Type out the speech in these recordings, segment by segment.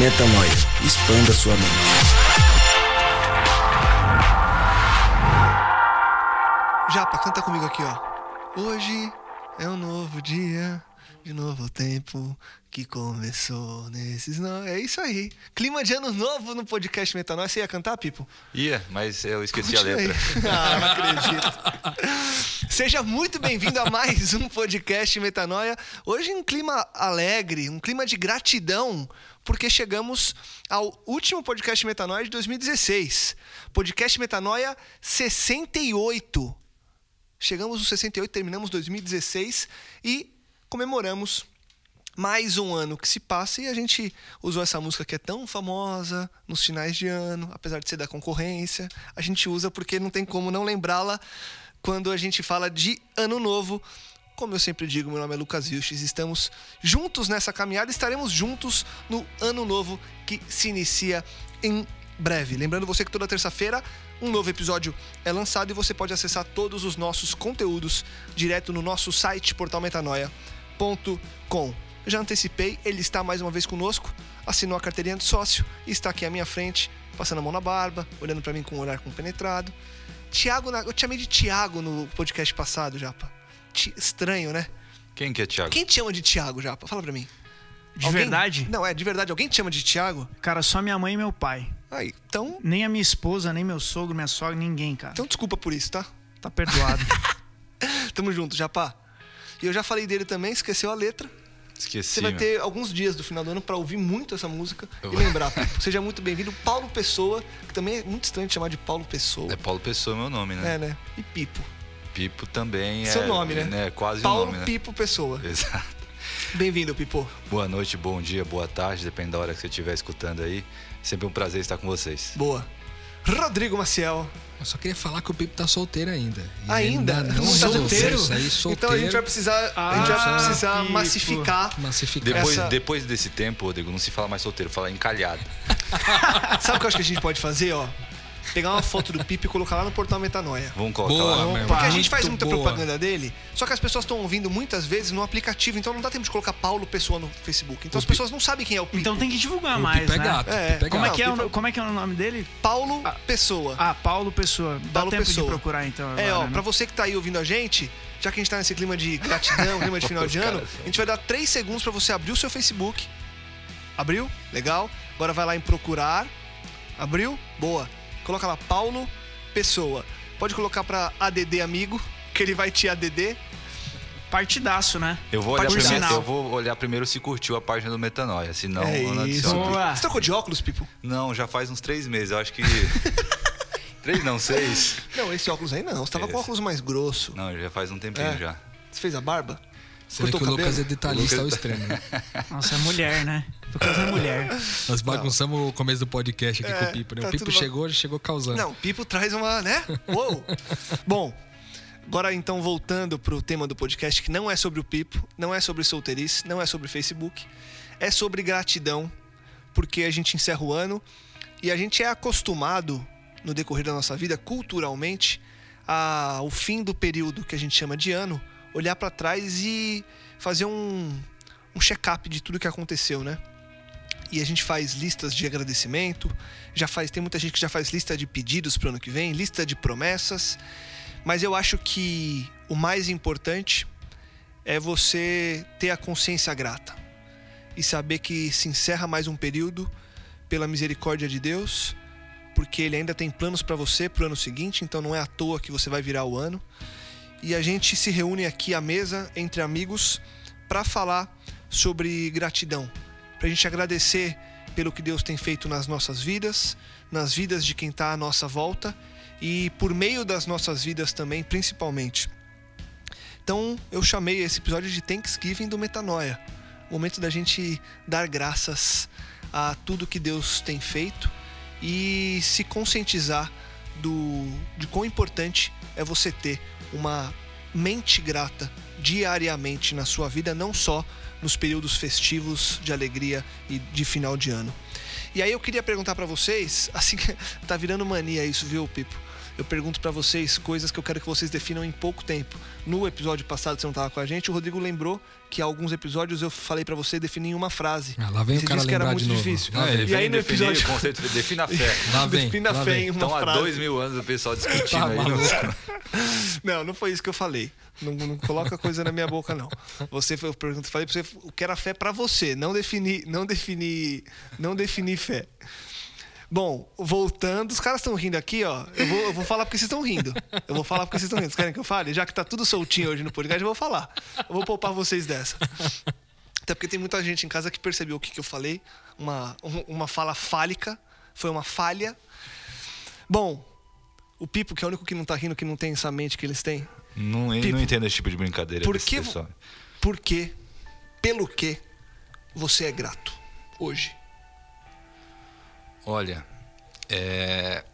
Metanoia. Expanda sua mente. Japa, canta comigo aqui, ó. Hoje é um novo dia, de novo tempo que começou nesses. Não, é isso aí. Clima de ano novo no podcast Metanoia. Você ia cantar, Pipo? Ia, mas eu esqueci a Continua aí. letra. ah, não acredito. Seja muito bem-vindo a mais um podcast Metanoia. Hoje um clima alegre, um clima de gratidão, porque chegamos ao último podcast Metanoia de 2016. Podcast Metanoia 68. Chegamos no 68, terminamos 2016 e comemoramos mais um ano que se passa e a gente usou essa música que é tão famosa nos finais de ano, apesar de ser da concorrência, a gente usa porque não tem como não lembrá-la quando a gente fala de ano novo. Como eu sempre digo, meu nome é Lucas Vilches, estamos juntos nessa caminhada, estaremos juntos no ano novo que se inicia em breve. Lembrando você que toda terça-feira um novo episódio é lançado e você pode acessar todos os nossos conteúdos direto no nosso site portalmetanoia.com. Já antecipei, ele está mais uma vez conosco, assinou a carteirinha de sócio e está aqui à minha frente, passando a mão na barba, olhando para mim com um olhar compenetrado. Tiago, eu te chamei de Tiago no podcast passado, Japa. Ti- Estranho, né? Quem que é Thiago? Quem te chama de Tiago, Japa? Fala pra mim. De Alguém? verdade? Não, é de verdade. Alguém te chama de Tiago? Cara, só minha mãe e meu pai. Aí, então, Nem a minha esposa, nem meu sogro, minha sogra, ninguém, cara. então desculpa por isso, tá? Tá perdoado. Tamo junto, Japa. E eu já falei dele também, esqueceu a letra. Esqueci. Você vai meu. ter alguns dias do final do ano pra ouvir muito essa música Eu e vou. lembrar. Seja muito bem-vindo. Paulo Pessoa, que também é muito estranho de chamar de Paulo Pessoa. É Paulo Pessoa meu nome, né? É, né? E Pipo. Pipo também é. Seu nome, né? É quase Paulo o nome, né? Pipo Pessoa. Exato. Bem-vindo, Pipo. Boa noite, bom dia, boa tarde, depende da hora que você estiver escutando aí. Sempre um prazer estar com vocês. Boa. Rodrigo Maciel. Eu só queria falar que o Pipo tá solteiro ainda. E Ainda? não Tá resolveu solteiro? Solteiro. Então a gente vai precisar, a gente vai Ah, precisar Pipo. massificar. massificar. Depois, Essa- depois desse tempo, Rodrigo, não se fala mais solteiro, fala encalhado. Sabe o que eu acho que a gente pode fazer, ó? Pegar uma foto do Pipo e colocar lá no portal Metanoia. Vamos colocar Boa, lá. meu. Porque a gente faz muita boa. propaganda dele, só que as pessoas estão ouvindo muitas vezes no aplicativo, então não dá tempo de colocar Paulo Pessoa no Facebook. Então as pessoas não sabem quem é o Pipo. então tem que divulgar O mais, Pipo é né? gato. É. o Pipo é Como é, que é o, como é que é o nome dele? Paulo Pessoa. Ah, Paulo Pessoa. Dá Paulo tempo Pessoa. de procurar, então. é, ó, agora, né? pra você que tá aí ouvindo a gente, já que a gente tá nesse clima de gratidão, clima de final de ano, a gente vai dar três segundos pra você abrir o seu Facebook. Abriu? Legal. Agora vai lá em procurar. Abriu? Boa. Coloca lá Paulo Pessoa. Pode colocar pra ADD amigo, que ele vai te ADD. Partidaço, né? Eu vou, olhar primeiro, eu vou olhar primeiro se curtiu a página do Metanoia, senão É não isso. adiciono. Boa. Você trocou de óculos, Pipo? Não, já faz uns três meses, eu acho que. três não, seis. Não, esse óculos aí não. Você tava com Esse. óculos mais grosso. Não, já faz um tempinho É. já. Você fez a barba? Você vê que Cortou o o Lucas é detalhista O ao Lucas- extremo. né? Nossa, é mulher, né? Lucas é mulher. Nós bagunçamos o começo do podcast aqui É, com o Pipo, né? tá o Pipo chegou, já chegou causando. Não, Pipo traz uma, né? Uou! Bom, agora então voltando pro tema do podcast, que não é sobre o Pipo, não é sobre solteirice, não é sobre Facebook, é sobre gratidão, porque a gente encerra o ano e a gente é acostumado no decorrer da nossa vida, culturalmente, ao fim do período que a gente chama de ano, olhar pra trás e fazer um, um check-up de tudo que aconteceu, né? E a gente faz listas de agradecimento, já faz, tem muita gente que já faz lista de pedidos para o ano que vem, lista de promessas, mas eu acho que o mais importante é você ter a consciência grata e saber que se encerra mais um período pela misericórdia de Deus, porque ele ainda tem planos para você pro ano seguinte, então não é à toa que você vai virar o ano. E a gente se reúne aqui à mesa entre amigos para falar sobre gratidão, pra gente agradecer pelo que Deus tem feito nas nossas vidas, nas vidas de quem está à nossa volta e por meio das nossas vidas também, principalmente. Então eu chamei esse episódio de Thanksgiving do Metanoia. Momento da gente dar graças a tudo que Deus tem feito e se conscientizar do, de quão importante é você ter uma mente grata diariamente na sua vida, não só nos períodos festivos de alegria e de final de ano. E aí eu queria perguntar para vocês, assim, tá virando mania isso, viu, Pipo? Eu pergunto para vocês coisas que eu quero que vocês definam em pouco tempo. No episódio passado, você não tava com a gente, o Rodrigo lembrou que alguns episódios eu falei para você definir em uma frase. Ah, lá vem E o você cara disse que era muito difícil. Ah, E aí no episódio- o conceito de defina a fé. Lá vem. Defina lá a fé vem. em uma Então há frase. dois mil anos o pessoal discutindo Tá aí. maluco. Não, não foi isso que eu falei. Não, não coloca coisa na minha boca, não. Você foi, eu pergunto, falei pra você o que era fé pra você, não definir, não definir, não definir fé. Bom, voltando, os caras estão rindo aqui, ó. Eu vou, eu vou falar porque vocês estão rindo. Eu vou falar porque vocês estão rindo. Vocês querem que eu fale? Já que tá tudo soltinho hoje no podcast, eu vou falar. Eu vou poupar vocês dessa. Até porque tem muita gente em casa que percebeu o que, que eu falei. Uma, um- uma fala fálica. Foi uma falha. Bom, o Pipo, que é o único que não tá rindo, que não tem essa mente que eles têm. Não, Pipo. não entendo esse tipo de brincadeira Por que-. Por quê? Pelo que você é grato hoje? Olha, é...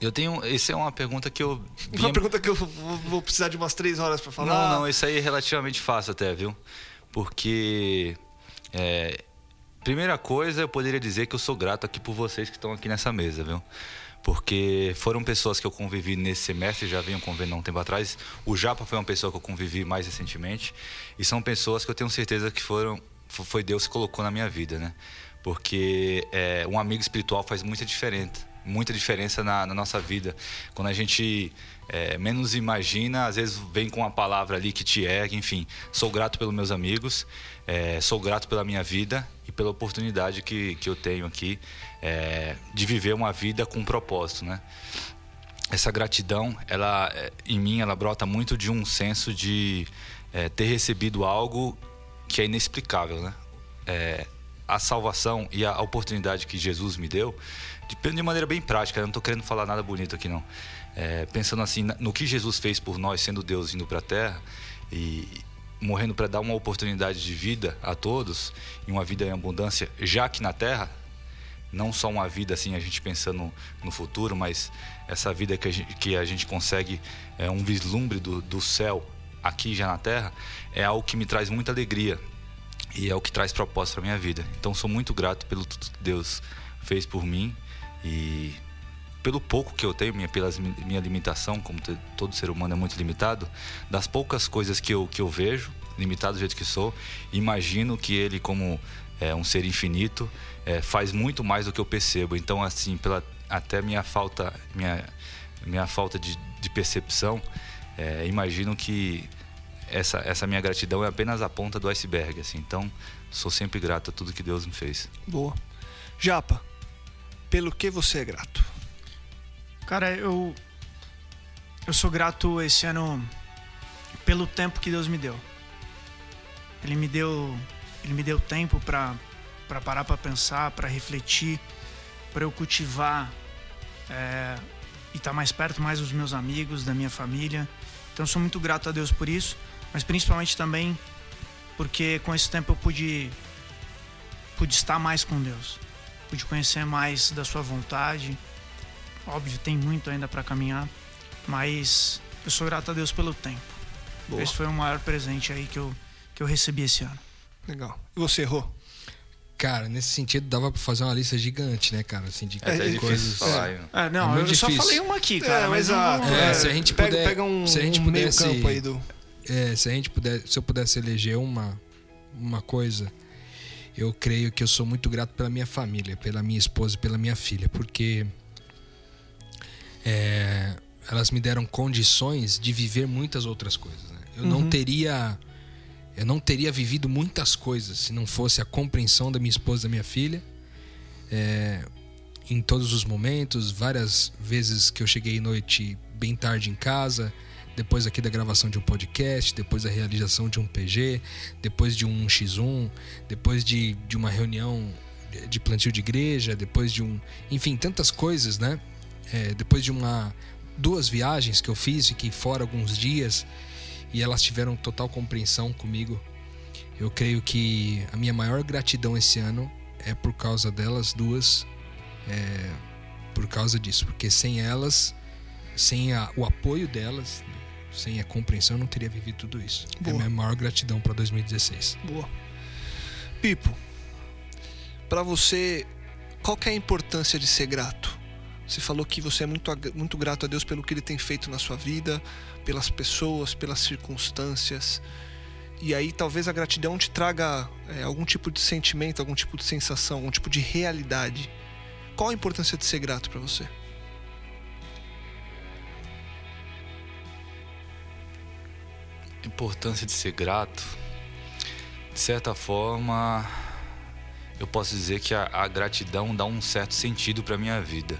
Eu tenho... Essa é uma pergunta que eu... Uma pergunta que eu vou precisar de umas três horas pra falar. Não, não, isso aí é relativamente fácil até, viu? Porque... é, Primeira coisa, eu poderia dizer que eu sou grato aqui por vocês que estão aqui nessa mesa, viu? Porque foram pessoas que eu convivi nesse semestre, já vinham convivendo há um tempo atrás. O Japa foi uma pessoa que eu convivi mais recentemente. E são pessoas que eu tenho certeza que foram fo- foi Deus que colocou na minha vida, né? Porque é, um amigo espiritual faz muita diferença, muita diferença na, na nossa vida. Quando a gente é, menos imagina, às vezes vem com uma palavra ali que te ergue, enfim. Sou grato pelos meus amigos, é, sou grato pela minha vida e pela oportunidade que, que eu tenho aqui é, de viver uma vida com propósito, né? essa gratidão, ela é, em mim, ela brota muito de um senso de é, ter recebido algo que é inexplicável, né? A salvação e a oportunidade que Jesus me deu, de, de maneira bem prática, eu não estou querendo falar nada bonito aqui não. É, pensando assim no que Jesus fez por nós, sendo Deus indo para a Terra e morrendo para dar uma oportunidade de vida a todos e uma vida em abundância já aqui na Terra, não só uma vida assim a gente pensando no futuro, mas essa vida que a gente, que a gente consegue é, um vislumbre do, do céu aqui já na Terra é algo que me traz muita alegria e é o que traz propósito para minha vida. Então sou muito grato pelo tudo que Deus fez por mim e pelo pouco que eu tenho, minha, pela minha limitação, como todo ser humano é muito limitado, das poucas coisas que eu, que eu vejo, limitado do jeito que sou, imagino que ele, como é, um ser infinito, é, faz muito mais do que eu percebo. Então, assim, pela até minha falta, minha, minha falta de, de percepção, é, imagino que essa, essa minha gratidão é apenas a ponta do iceberg. Assim. Então, sou sempre grato a tudo que Deus me fez. Boa. Japa, pelo que você é grato? Cara, eu. Eu sou grato esse ano pelo tempo que Deus me deu. Ele me deu. Ele me deu tempo pra pra parar pra pensar, pra refletir, pra eu cultivar é, e estar mais perto mais dos meus amigos, da minha família. Então eu sou muito grato a Deus por isso, mas principalmente também porque com esse tempo eu pude pude estar mais com Deus, pude conhecer mais da sua vontade. Óbvio, tem muito ainda para caminhar, mas eu sou grato a Deus pelo tempo. Boa. Esse foi o maior presente aí que eu, que eu recebi esse ano. Legal. E você errou? Cara, nesse sentido dava pra fazer uma lista gigante, né, cara? Assim, de É, difícil coisas. falar. hein? Ah, não, É eu só difícil. falei uma aqui, cara. mas não exato. vamos- É, se a gente pega, puder- pega um, se a gente um meio pudesse- campo aí do. É, se a gente puder, se eu pudesse eleger uma, uma coisa, eu creio que eu sou muito grato pela minha família, pela minha esposa e pela minha filha, porque é, elas me deram condições de viver muitas outras coisas. né? Eu não teria, eu não teria vivido muitas coisas se não fosse a compreensão da minha esposa e da minha filha. É, em todos os momentos, várias vezes que eu cheguei noite bem tarde em casa, depois aqui da gravação de um podcast, depois da realização de um PG, depois de um X1, depois de, de uma reunião de plantio de igreja, depois de um. Enfim, tantas coisas, né? É, depois de uma. Duas viagens que eu fiz, fiquei fora alguns dias e elas tiveram total compreensão comigo. Eu creio que a minha maior gratidão esse ano é por causa delas duas, é, por causa disso, porque sem elas, sem a, o apoio delas, sem a compreensão, eu não teria vivido tudo isso. Boa. É a minha maior gratidão para 2016. Boa. Pipo, para você, qual é a importância de ser grato? Você falou que você é muito, muito grato a Deus pelo que Ele tem feito na sua vida, pelas pessoas, pelas circunstâncias. E aí talvez a gratidão te traga é, algum tipo de sentimento, algum tipo de sensação, algum tipo de realidade. Qual a importância de ser grato para você? Importância de ser grato, de certa forma, eu posso dizer que a, a gratidão dá um certo sentido para minha vida.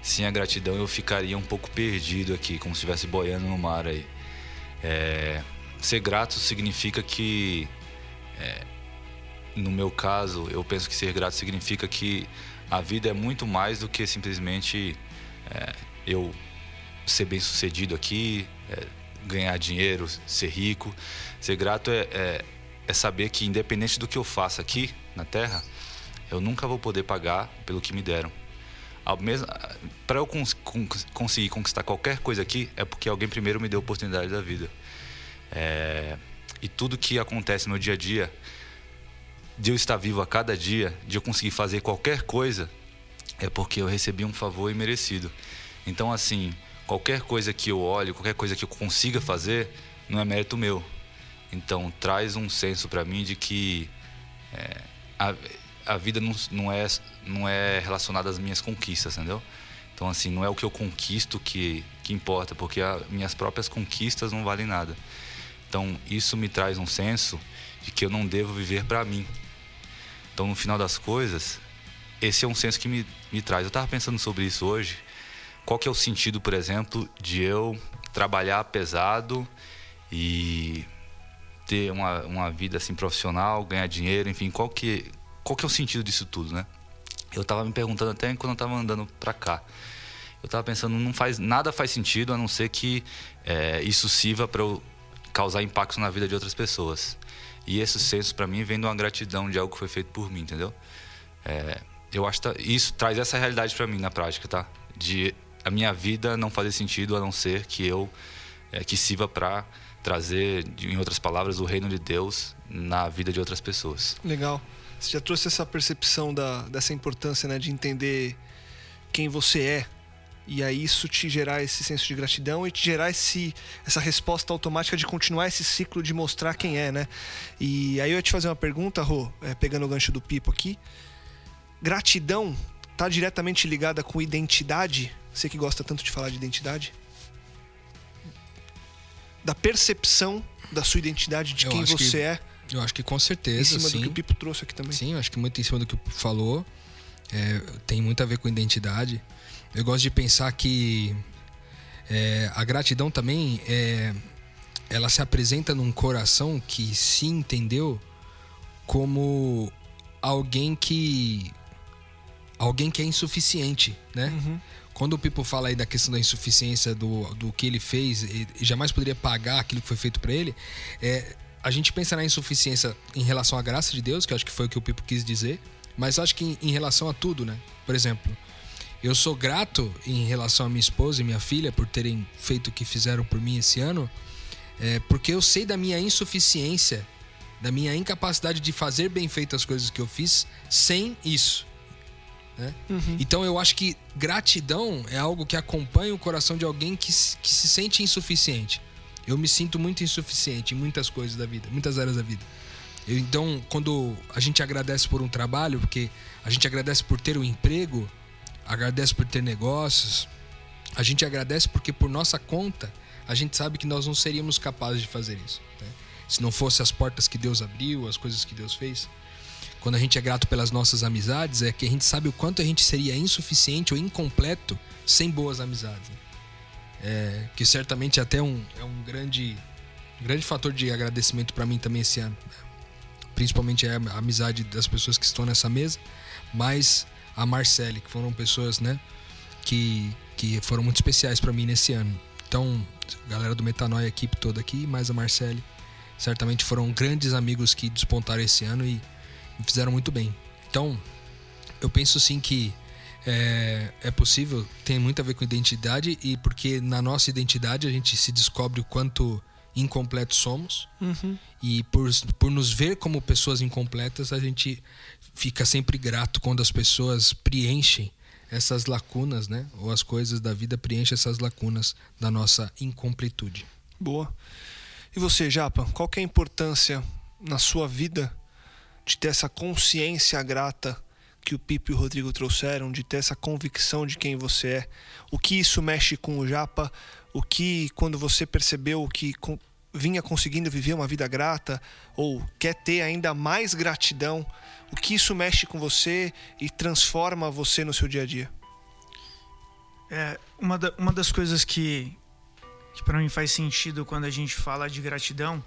Sem a gratidão eu ficaria um pouco perdido aqui, como se estivesse boiando no mar aí. É, ser grato significa que, é, no meu caso, eu penso que ser grato significa que a vida é muito mais do que simplesmente é, eu ser bem sucedido aqui, é, ganhar dinheiro, ser rico. Ser grato é, é, é saber que, independente do que eu faça aqui na Terra, eu nunca vou poder pagar pelo que me deram. Para eu cons conseguir conquistar qualquer coisa aqui, é porque alguém primeiro me deu a oportunidade da vida. É, e tudo que acontece no dia a dia, de eu estar vivo a cada dia, de eu conseguir fazer qualquer coisa, é porque eu recebi um favor imerecido. Então, assim, qualquer coisa que eu olhe, qualquer coisa que eu consiga fazer, não é mérito meu. Então traz um senso para mim de que é, a, a vida não, não, é, não é relacionada às minhas conquistas, entendeu? Então assim, não é o que eu conquisto que, que importa, porque as minhas próprias conquistas não valem nada. Então isso me traz um senso de que eu não devo viver para mim. Então no final das coisas, esse é um senso que me, me traz. Eu estava pensando sobre isso hoje qual que é o sentido, por exemplo, de eu trabalhar pesado e ter uma, uma vida assim profissional, ganhar dinheiro, enfim, qual que, qual que é o sentido disso tudo, né? Eu estava me perguntando até quando eu estava andando para cá. Eu estava pensando, não faz nada faz sentido a não ser que é, isso sirva para eu causar impacto na vida de outras pessoas. E esse senso para mim vem de uma gratidão de algo que foi feito por mim, entendeu? É, eu acho que tá, isso traz essa realidade para mim na prática, tá? De a minha vida não fazer sentido a não ser que eu é, que sirva para trazer, em outras palavras, o reino de Deus na vida de outras pessoas. Legal. Você já trouxe essa percepção da, dessa importância né, de entender quem você é e aí isso te gerar esse senso de gratidão e te gerar esse, essa resposta automática de continuar esse ciclo de mostrar quem é, né? E aí eu ia te fazer uma pergunta, Rô, é, pegando o gancho do Pipo aqui. Gratidão está diretamente ligada com identidade? Você que gosta tanto de falar de identidade? Da percepção da sua identidade, de eu quem você que, é. Eu acho que com certeza. Em cima sim. do que o Pipo trouxe aqui também. Sim, eu acho que muito em cima do que o Pipo falou. É, tem muito a ver com identidade. Eu gosto de pensar que é, a gratidão também é, ela se apresenta num coração que se entendeu como alguém que alguém que é insuficiente, né? Uhum. Quando o Pipo fala aí da questão da insuficiência do, do que ele fez e jamais poderia pagar aquilo que foi feito para ele, é, a gente pensa na insuficiência em relação à graça de Deus, que eu acho que foi o que o Pipo quis dizer, mas acho que em, em relação a tudo, né? Por exemplo, eu sou grato em relação a minha esposa e minha filha por terem feito o que fizeram por mim esse ano, é, porque eu sei da minha insuficiência, da minha incapacidade de fazer bem feitas as coisas que eu fiz sem isso. Né? Uhum. Então eu acho que gratidão é algo que acompanha o coração de alguém que, que se sente insuficiente. Eu me sinto muito insuficiente em muitas coisas da vida, muitas áreas da vida. Eu, então, quando a gente agradece por um trabalho, porque a gente agradece por ter um emprego, agradece por ter negócios, a gente agradece porque por nossa conta a gente sabe que nós não seríamos capazes de fazer isso. Né? Se não fosse as portas que Deus abriu, as coisas que Deus fez. Quando a gente é grato pelas nossas amizades, é que a gente sabe o quanto a gente seria insuficiente ou incompleto sem boas amizades. Né? É, que certamente é até um, é um grande, grande fator de agradecimento para mim também esse ano. Principalmente é a amizade das pessoas que estão nessa mesa, mas a Marcele, que foram pessoas né, que, que foram muito especiais para mim nesse ano. Então, galera do Metanoia, a equipe toda aqui, mais a Marcele, certamente foram grandes amigos que despontaram esse ano e fizeram muito bem. Então, eu penso sim que é, é, possível, tem muito a ver com identidade e porque na nossa identidade a gente se descobre o quanto incompletos somos uhum. e por, por nos ver como pessoas incompletas a gente fica sempre grato quando as pessoas preenchem essas lacunas, né? Ou as coisas da vida preenchem essas lacunas da nossa incompletude. Boa. E você, Japa, qual é a importância na sua vida de ter essa consciência grata que o Pipo e o Rodrigo trouxeram, de ter essa convicção de quem você é. O que isso mexe com o Japa? O que, quando você percebeu que vinha conseguindo viver uma vida grata ou quer ter ainda mais gratidão, o que isso mexe com você e transforma você no seu dia a dia? É, uma, da, uma das coisas que, que para mim faz sentido quando a gente fala de gratidão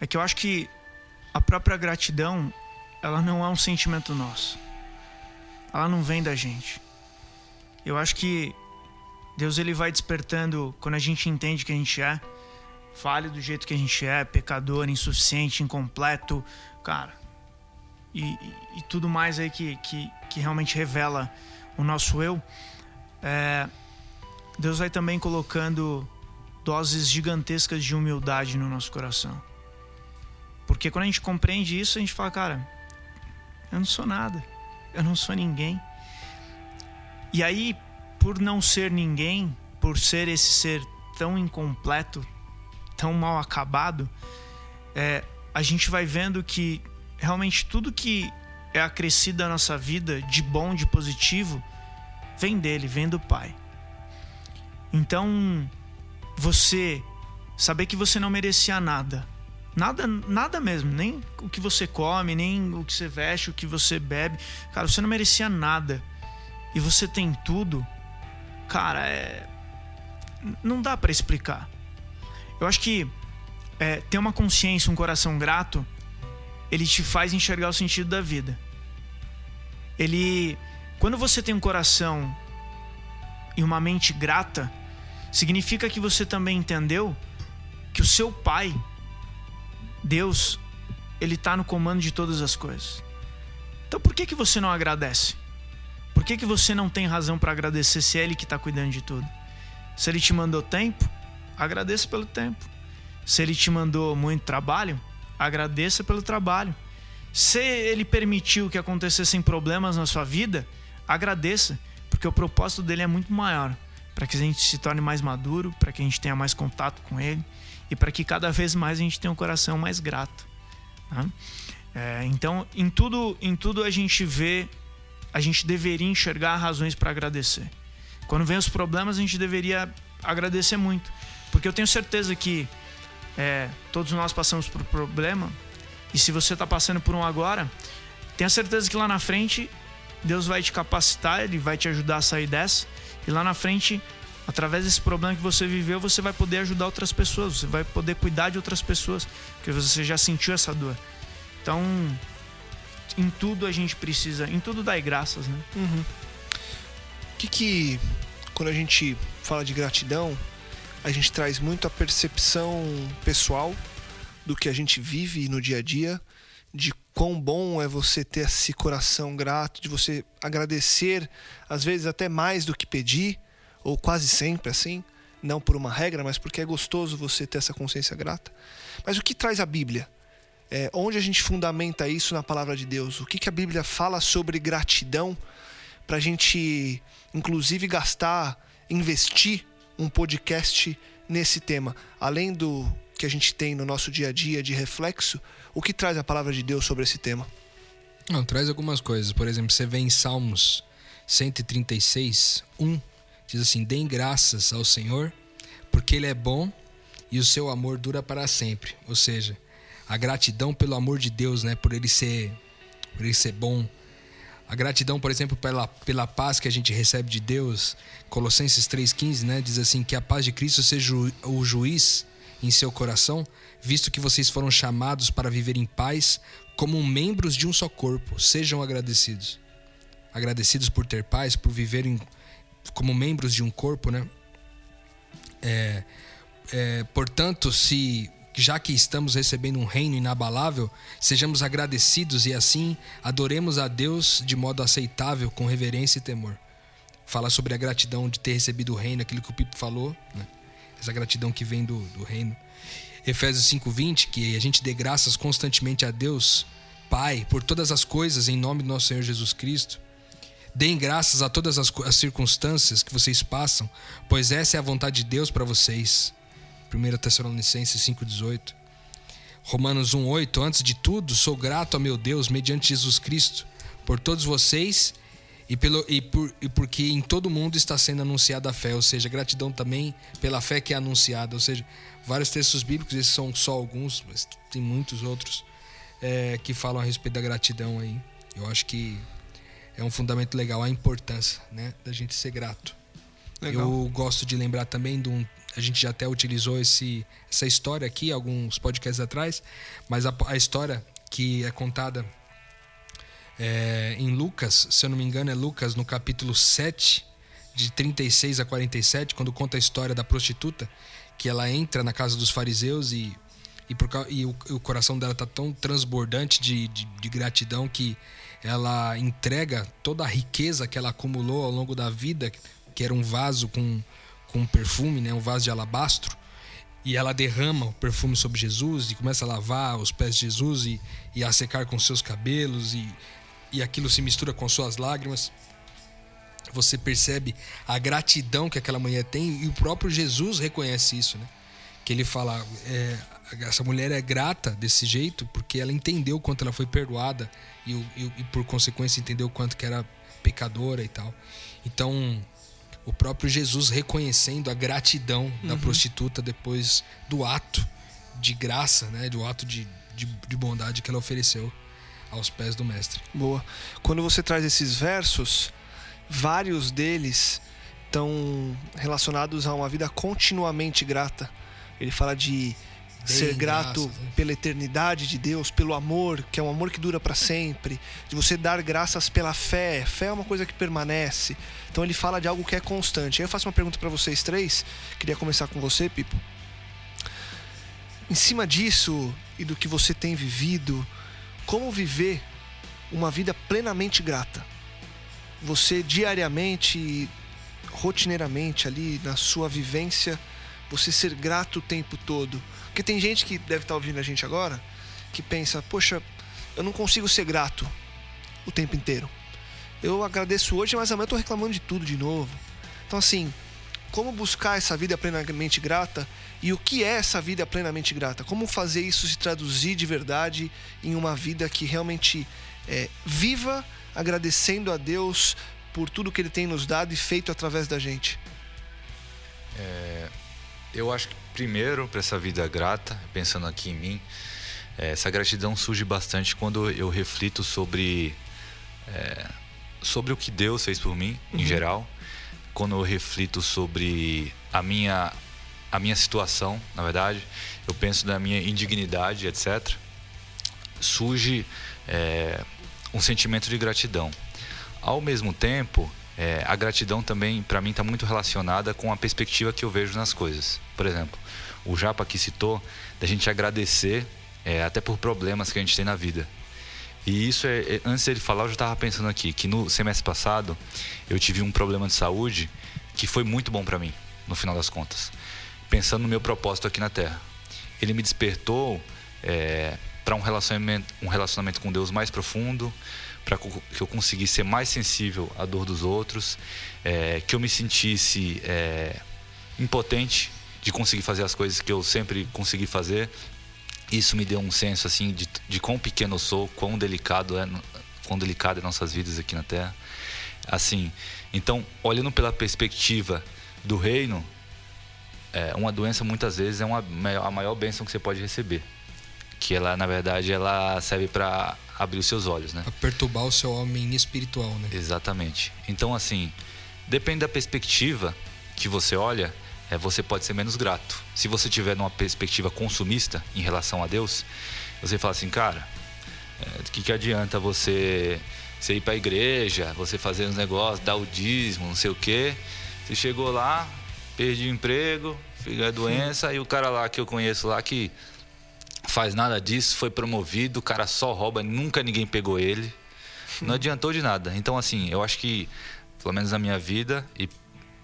é que eu acho que a própria gratidão, ela não é um sentimento nosso. Ela não vem da gente. Eu acho que Deus ele vai despertando quando a gente entende que a gente é falho do jeito que a gente é, pecador, insuficiente, incompleto, cara. E, e, e tudo mais aí que, que, que, realmente revela o nosso eu. É, Deus vai também colocando doses gigantescas de humildade no nosso coração. Porque quando a gente compreende isso, a gente fala, cara, eu não sou nada, eu não sou ninguém. E aí, por não ser ninguém, por ser esse ser tão incompleto, tão mal acabado, é, a gente vai vendo que realmente tudo que é acrescido da nossa vida, de bom, de positivo, vem dele, vem do Pai. Então, você saber que você não merecia nada, Nada, nada mesmo, nem o que você come, nem o que você veste, o que você bebe. Cara, você não merecia nada. E você tem tudo. Cara, é. Não dá para explicar. Eu acho que é, ter uma consciência, um coração grato, ele te faz enxergar o sentido da vida. Ele. Quando você tem um coração e uma mente grata, significa que você também entendeu que o seu pai Deus, ele está no comando de todas as coisas. Então por que, que você não agradece? Por que, que você não tem razão para agradecer se é Ele que está cuidando de tudo? Se Ele te mandou tempo, agradeça pelo tempo. Se Ele te mandou muito trabalho, agradeça pelo trabalho. Se Ele permitiu que acontecessem problemas na sua vida, agradeça, porque o propósito dele é muito maior para que a gente se torne mais maduro, para que a gente tenha mais contato com Ele e para que cada vez mais a gente tenha um coração mais grato. Né? É, então, em tudo, em tudo a gente vê, a gente deveria enxergar razões para agradecer. Quando vem os problemas, a gente deveria agradecer muito, porque eu tenho certeza que é, todos nós passamos por problema e se você está passando por um agora, tenha certeza que lá na frente Deus vai te capacitar, Ele vai te ajudar a sair dessa e lá na frente através desse problema que você viveu, você vai poder ajudar outras pessoas, você vai poder cuidar de outras pessoas, porque você já sentiu essa dor. Então, em tudo a gente precisa, em tudo dá graças, né? Uhum. O que que, quando a gente fala de gratidão, a gente traz muito a percepção pessoal do que a gente vive no dia a dia, de quão bom é você ter esse coração grato, de você agradecer, às vezes até mais do que pedir, ou quase sempre assim, não por uma regra, mas porque é gostoso você ter essa consciência grata. Mas o que traz a Bíblia? É, onde a gente fundamenta isso na palavra de Deus? O que, que a Bíblia fala sobre gratidão para a gente, inclusive, gastar, investir um podcast nesse tema? Além do que a gente tem no nosso dia a dia de reflexo, o que traz a palavra de Deus sobre esse tema? Não, traz algumas coisas. Por exemplo, você vê em Salmos 136, 1 Diz assim: Deem graças ao Senhor, porque Ele é bom e o seu amor dura para sempre. Ou seja, a gratidão pelo amor de Deus, né? Por Ele ser por ele ser bom. A gratidão, por exemplo, pela, pela paz que a gente recebe de Deus. Colossenses 3,15 né, diz assim: que a paz de Cristo seja o juiz em seu coração, visto que vocês foram chamados para viver em paz como membros de um só corpo. Sejam agradecidos. Agradecidos por ter paz, por viverem como membros de um corpo, né? É, é, portanto, se já que estamos recebendo um reino inabalável, sejamos agradecidos e assim adoremos a Deus de modo aceitável, com reverência e temor. Fala sobre a gratidão de ter recebido o reino, aquilo que o Pipo falou, né? essa gratidão que vem do, do reino. Efésios 5:20, que a gente dê graças constantemente a Deus, Pai, por todas as coisas em nome do nosso Senhor Jesus Cristo. Deem graças a todas as, as circunstâncias que vocês passam, pois essa é a vontade de Deus para vocês. 1 Tessalonicenses 5,18. Romanos 1,8. Antes de tudo, sou grato a meu Deus, mediante Jesus Cristo, por todos vocês e, pelo, e, por, e porque em todo mundo está sendo anunciada a fé, ou seja, gratidão também pela fé que é anunciada. Ou seja, vários textos bíblicos, esses são só alguns, mas tem muitos outros é, que falam a respeito da gratidão aí. Eu acho que é um fundamento legal a importância né, da gente ser grato. Legal. Eu gosto de lembrar também de um, a gente já até utilizou esse, essa história aqui alguns podcasts atrás, mas a, a história que é contada é, em Lucas, se eu não me engano, é Lucas no capítulo 7, de 36 a 47, quando conta a história da prostituta, que ela entra na casa dos fariseus e, e, por, e o, o, coração dela está tão transbordante de, de, de gratidão que ela entrega toda a riqueza que ela acumulou ao longo da vida, que era um vaso com com um perfume, né, um vaso de alabastro, e ela derrama o perfume sobre Jesus e começa a lavar os pés de Jesus e, e a secar com seus cabelos e, e aquilo se mistura com suas lágrimas. Você percebe a gratidão que aquela mulher tem e o próprio Jesus reconhece isso, né? Que ele fala, é, essa mulher é grata desse jeito porque ela entendeu quanto ela foi perdoada e, e, e por consequência entendeu quanto que era pecadora e tal. Então o próprio Jesus reconhecendo a gratidão uhum. da prostituta depois do ato de graça, né, do ato de, de, de, bondade que ela ofereceu aos pés do mestre. Boa. Quando você traz esses versos, vários deles estão relacionados a uma vida continuamente grata. Ele fala de ser grato graças, né? pela eternidade de Deus, pelo amor, que é um amor que dura para sempre, de você dar graças pela fé. Fé é uma coisa que permanece. Então ele fala de algo que é constante. Aí eu faço uma pergunta para vocês três. Queria começar com você, Pipo. Em cima disso e do que você tem vivido, como viver uma vida plenamente grata? Você diariamente, rotineiramente ali na sua vivência, você ser grato o tempo todo porque tem gente que deve estar ouvindo a gente agora que pensa: poxa, eu não consigo ser grato o tempo inteiro. Eu agradeço hoje, mas amanhã eu estou reclamando de tudo de novo. Então, assim, como buscar essa vida plenamente grata e o que é essa vida plenamente grata? Como fazer isso se traduzir de verdade em uma vida que realmente é, viva agradecendo a Deus por tudo que Ele tem nos dado e feito através da gente? É, eu acho que primeiro para essa vida grata, pensando aqui em mim, é, essa gratidão surge bastante quando eu reflito sobre é, sobre o que Deus fez por mim uhum. em geral, quando eu reflito sobre a minha a minha situação, na verdade, eu penso na minha indignidade, etc. Surge é, um sentimento de gratidão. Ao mesmo tempo, é, a gratidão também, para mim, está muito relacionada com a perspectiva que eu vejo nas coisas. Por exemplo, o Japa aqui citou, da gente agradecer é, até por problemas que a gente tem na vida. E isso é, é antes dele falar, eu já estava pensando aqui que no semestre passado eu tive um problema de saúde que foi muito bom para mim, no final das contas. Pensando no meu propósito aqui na Terra. Ele me despertou é, para um relacionamento, um relacionamento com Deus mais profundo, para que eu conseguisse ser mais sensível à dor dos outros, é, que eu me sentisse é, impotente de conseguir fazer as coisas que eu sempre consegui fazer. Isso me deu um senso assim de, de quão pequeno eu sou, quão delicado é, quão delicado é nossas vidas aqui na Terra. Assim, então olhando pela perspectiva do reino, é, uma doença muitas vezes é uma, a maior bênção que você pode receber que ela na verdade ela serve para abrir os seus olhos, né? Pra perturbar o seu homem espiritual, né? Exatamente. Então assim, depende da perspectiva que você olha, é, você pode ser menos grato. Se você tiver numa perspectiva consumista em relação a Deus, você fala assim, cara, é, que, que adianta você, você ir para a igreja, você fazer uns negócios, dar o dízimo, não sei o quê. Você chegou lá, perdi o emprego, fica a doença, e o cara lá que eu conheço lá que faz nada disso, foi promovido, o cara só rouba, nunca ninguém pegou ele. Não adiantou de nada. Então, assim, eu acho que, pelo menos na minha vida e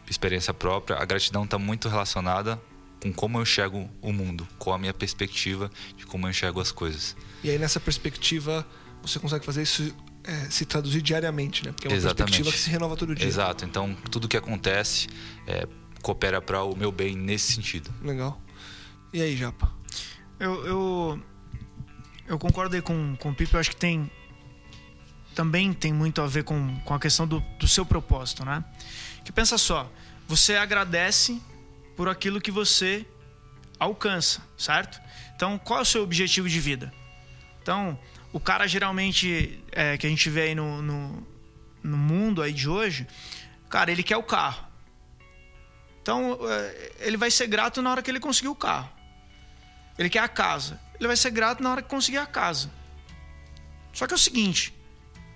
experiência própria, a gratidão está muito relacionada com como eu enxergo o mundo, com a minha perspectiva de como eu enxergo as coisas. E aí, nessa perspectiva, você consegue fazer isso é, se traduzir diariamente, né? Porque é uma Exatamente. perspectiva que se renova todo dia. Exato. Então, tudo que acontece é, coopera para o meu bem nesse sentido. Legal. E aí, Japa? Eu, eu, eu concordo aí com, com o Pipo. Eu acho que tem. Também tem muito a ver com, com a questão do, do seu propósito, né? Que pensa só, você agradece por aquilo que você alcança, certo? Então, qual é o seu objetivo de vida? Então, o cara geralmente é, que a gente vê aí no, no, no mundo aí de hoje, cara, ele quer o carro. Então, é, ele vai ser grato na hora que ele conseguir o carro. Ele quer a casa. Ele vai ser grato na hora que conseguir a casa. Só que é o seguinte: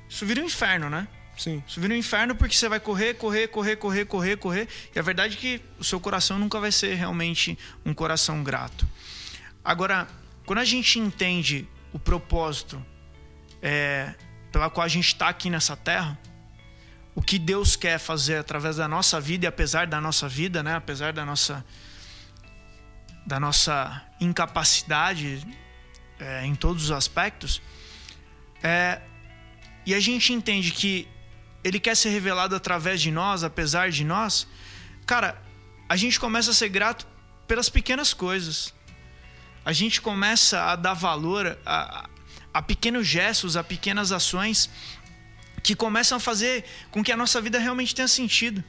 isso vira um inferno, né? Sim. Isso vira um inferno porque você vai correr, correr, correr, correr, correr, correr. E a verdade é que o seu coração nunca vai ser realmente um coração grato. Agora, quando a gente entende o propósito é, pela qual a gente está aqui nessa terra, o que Deus quer fazer através da nossa vida e apesar da nossa vida, né? Apesar da nossa da nossa incapacidade é, em todos os aspectos, é, e a gente entende que ele quer ser revelado através de nós, apesar de nós, cara, a gente começa a ser grato pelas pequenas coisas. A gente começa a dar valor a, a pequenos gestos, a pequenas ações que começam a fazer com que a nossa vida realmente tenha sentido.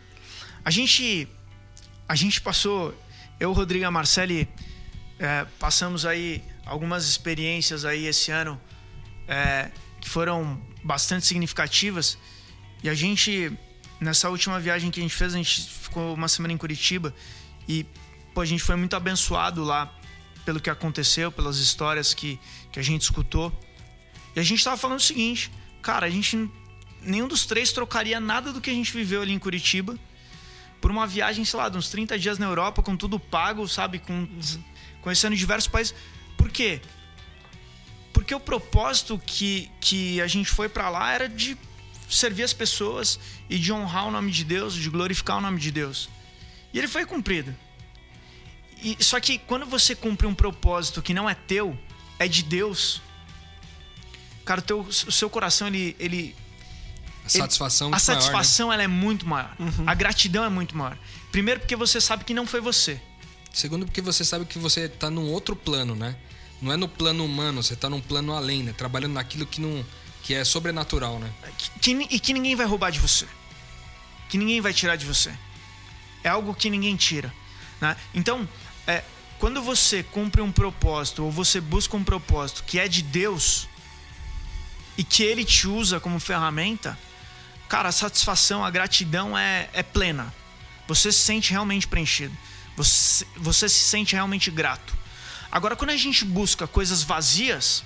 A gente, a gente passou, eu, Rodrigo a Marcele, é, passamos aí algumas experiências aí esse ano é, que foram bastante significativas. E a gente, nessa última viagem que a gente fez, a gente ficou uma semana em Curitiba e pô, a gente foi muito abençoado lá pelo que aconteceu, pelas histórias que, que a gente escutou. E a gente tava falando o seguinte, cara, a gente nenhum dos três trocaria nada do que a gente viveu ali em Curitiba por uma viagem, sei lá, de uns 30 dias na Europa, com tudo pago, sabe? Com, conhecendo diversos países. Por quê? Porque o propósito que, que a gente foi para lá era de servir as pessoas e de honrar o nome de Deus, de glorificar o nome de Deus. E ele foi cumprido. E, só que quando você cumpre um propósito que não é teu, é de Deus, cara, o, teu, o seu coração, ele. ele A satisfação a muito maior, né? satisfação ela é muito maior. A gratidão é muito maior. Primeiro, porque você sabe que não foi você. Segundo, porque você sabe que você tá num outro plano, né? Não é no plano humano, você tá num plano além, né? Trabalhando naquilo que não que é sobrenatural, né? Que- que e que ninguém vai roubar de você. Que ninguém vai tirar de você. É algo que ninguém tira. Né? Então, é, quando você cumpre um propósito ou você busca um propósito que é de Deus e que Ele te usa como ferramenta, cara, a satisfação, a gratidão é, é plena. Você se sente realmente preenchido. Você, você se sente realmente grato. Agora, quando a gente busca coisas vazias,